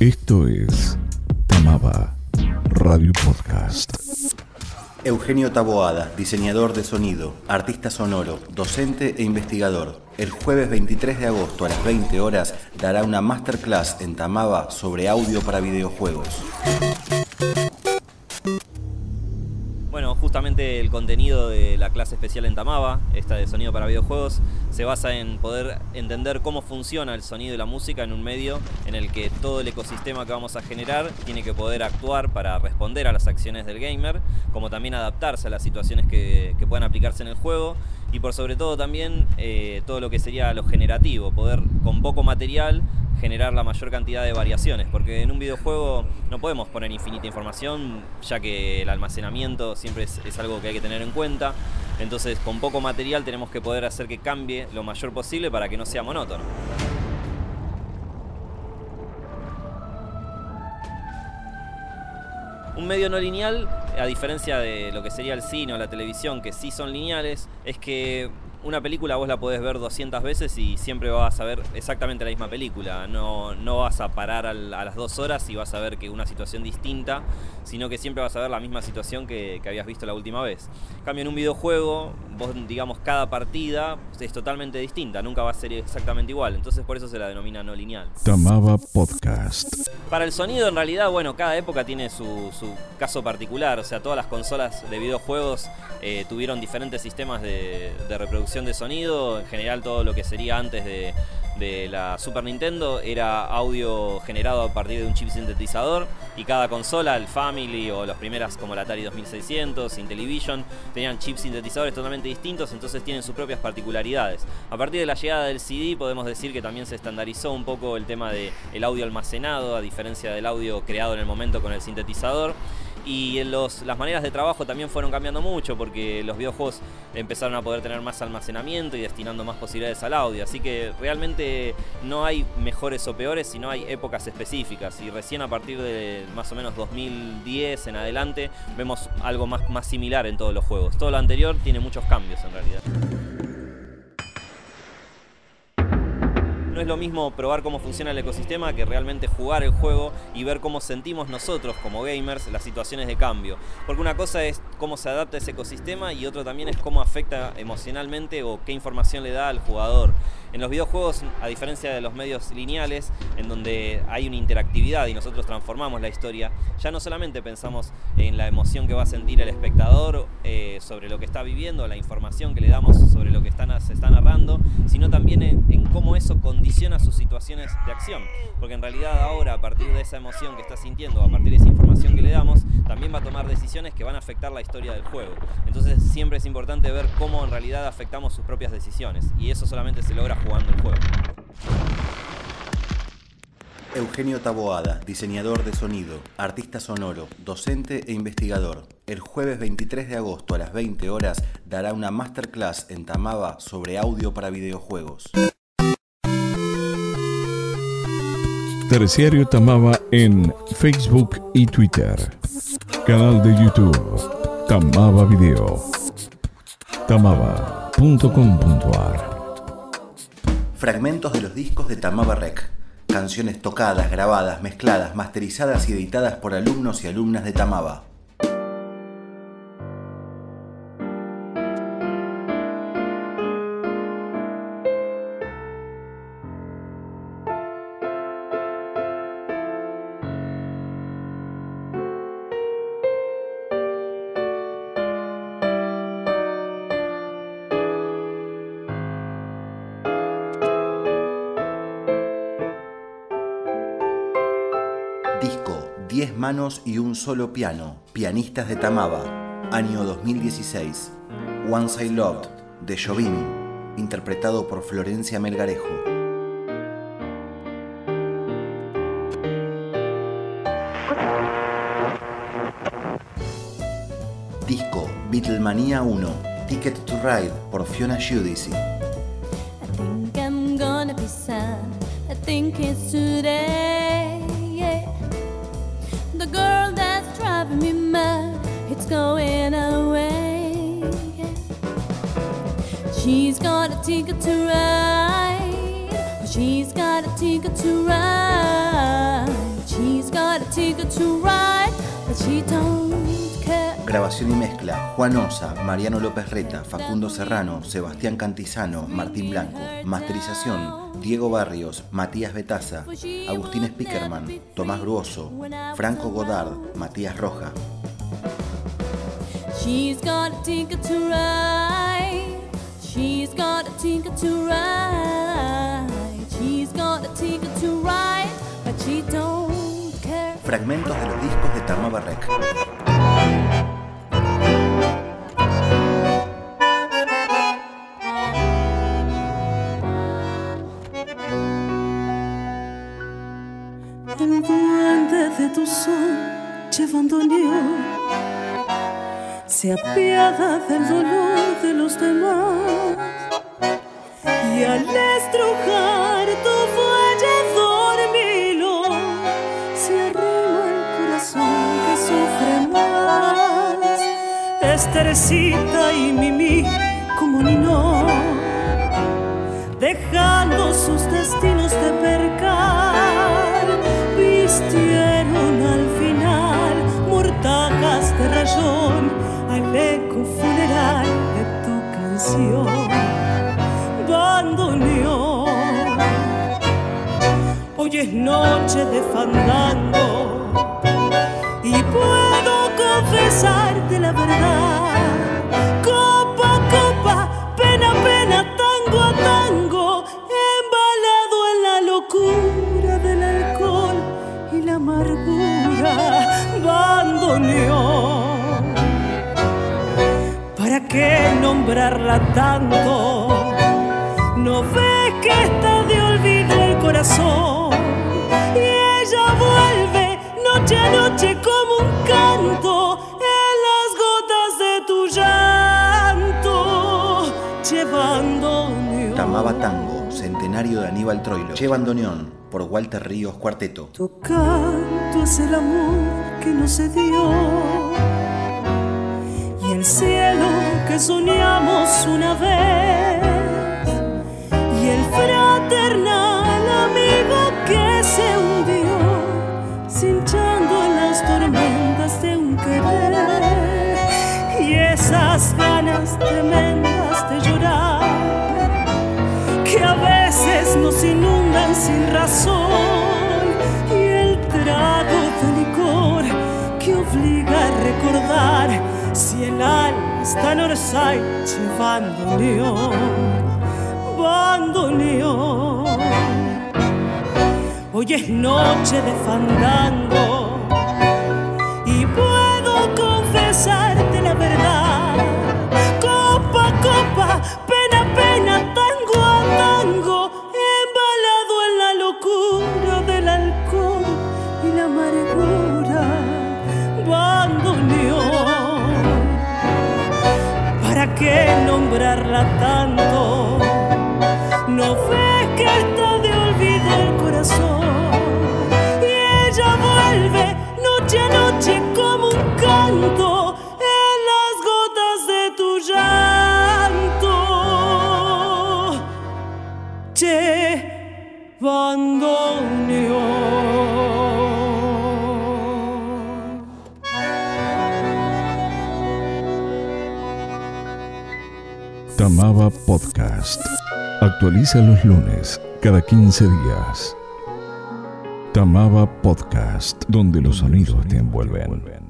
Esto es Tamaba Radio Podcast. Eugenio Taboada, diseñador de sonido, artista sonoro, docente e investigador. El jueves 23 de agosto a las 20 horas dará una masterclass en Tamaba sobre audio para videojuegos. Justamente el contenido de la clase especial en Tamaba, esta de sonido para videojuegos, se basa en poder entender cómo funciona el sonido y la música en un medio en el que todo el ecosistema que vamos a generar tiene que poder actuar para responder a las acciones del gamer, como también adaptarse a las situaciones que, que puedan aplicarse en el juego y por sobre todo también eh, todo lo que sería lo generativo, poder con poco material generar la mayor cantidad de variaciones, porque en un videojuego no podemos poner infinita información, ya que el almacenamiento siempre es, algo que hay que tener en cuenta. Entonces, con poco material tenemos que poder hacer que cambie lo mayor posible para que no sea monótono. Un medio no lineal, a diferencia de lo que sería el cine o la televisión, que sí son lineales, es que una película vos la podés ver 200 veces y siempre vas a ver exactamente la misma película. No, no vas a parar a las dos horas y vas a ver que una situación distinta, sino que siempre vas a ver la misma situación que, que habías visto la última vez. En cambio, en un videojuego, vos, digamos, cada partida es totalmente distinta, nunca va a ser exactamente igual. Entonces, por eso se la denomina no lineal. Tamaba Podcast. Para el sonido, en realidad, bueno, cada época tiene su, su caso particular. O sea, todas las consolas de videojuegos eh, tuvieron diferentes sistemas de, de reproducción de sonido, en general todo lo que sería antes de, de, la Super Nintendo era audio generado a partir de un chip sintetizador y cada consola, el Family o las primeras como la Atari 2600, Intellivision, tenían chips sintetizadores totalmente distintos, entonces tienen sus propias particularidades. A partir de la llegada del CD podemos decir que también se estandarizó un poco el tema del el audio almacenado, a diferencia del audio creado en el momento con el sintetizador y los, las maneras de trabajo también fueron cambiando mucho porque los videojuegos empezaron a poder tener más almacenamiento y destinando más posibilidades al audio. Así que realmente no hay mejores o peores, sino hay épocas específicas. Y recién a partir de más o menos 2010 en adelante vemos algo más, más similar en todos los juegos. Todo lo anterior tiene muchos cambios en realidad. No es lo mismo probar cómo funciona el ecosistema que realmente jugar el juego y ver cómo sentimos nosotros como gamers las situaciones de cambio. Porque una cosa es cómo se adapta ese ecosistema y otro también es cómo afecta emocionalmente o qué información le da al jugador. En los videojuegos, a diferencia de los medios lineales, en donde hay una interactividad y nosotros transformamos la historia, ya no solamente pensamos en la emoción que va a sentir el espectador eh, sobre lo que está viviendo, la información que le damos sobre lo que están, se está narrando, sino también en, en cómo eso condiciona sus situaciones de acción. Porque en realidad ahora, a partir de esa emoción que está sintiendo, a partir de esa información que le damos, también va a tomar decisiones que van a afectar la historia del juego. Entonces siempre es importante ver cómo en realidad afectamos sus propias decisiones. Y eso solamente se logra jugando el juego. Eugenio Taboada, diseñador de sonido, artista sonoro, docente e investigador. El jueves 23 de agosto a las 20 horas dará una masterclass en Tamaba sobre audio para videojuegos. Terciario Tamaba en Facebook y Twitter. Canal de YouTube Tamaba Video. Tamaba.com.ar Fragmentos de los discos de Tamaba Rec. Canciones tocadas, grabadas, mezcladas, masterizadas y editadas por alumnos y alumnas de Tamaba. Disco 10 manos y un solo piano, Pianistas de Tamaba, año 2016. Once I Loved, de Jovini, interpretado por Florencia Melgarejo. Disco Beatlemania 1, Ticket to Ride por Fiona Giudice. She's got a ticket to ride. She's got a ticket to ride. She's got a ticket to ride, but she don't care. Grabación y mezcla, Juan Osa, Mariano López Reta, Facundo Serrano, Sebastián Cantizano, Martín Blanco. Masterización, Diego Barrios, Matías Betaza, Agustín Spickerman, Tomás Gruoso, Franco Godard, Matías Roja. She's got a ticket to ride. Fragmentos de los discos de Tamaba Rec. De tu son llevandoneó se apiada del dolor de los demás y al estrujar Esterecita y Mimi como Nino dejando sus destinos de percal, vistieron al final mortajas de rayón al eco funeral de tu canción. Bandoneón, hoy es noche de fandango y puedo confesarte ¿Para qué nombrarla tanto? No ves que está de olvido el corazón y ella vuelve noche a noche como un canto en las gotas de tu llanto, llevando Tamaba Tango, centenario de Aníbal Troilo. Che Bandoneón, por Walter Ríos Cuarteto. Tu canto es el amor que no se dio y el cielo que soñamos una vez. Y el fraternal amigo que se hundió cinchando las tormentas de un querer. Y esas ganas tremendas de llorar que a veces nos inundan sin razón. Y el trago de licor que obliga a recordar si el alma Orsay llevando león, bandoneón. Hoy es noche de fandango Tamaba Podcast. Actualiza los lunes, cada 15 días. Tamaba Podcast, donde los sonidos te envuelven.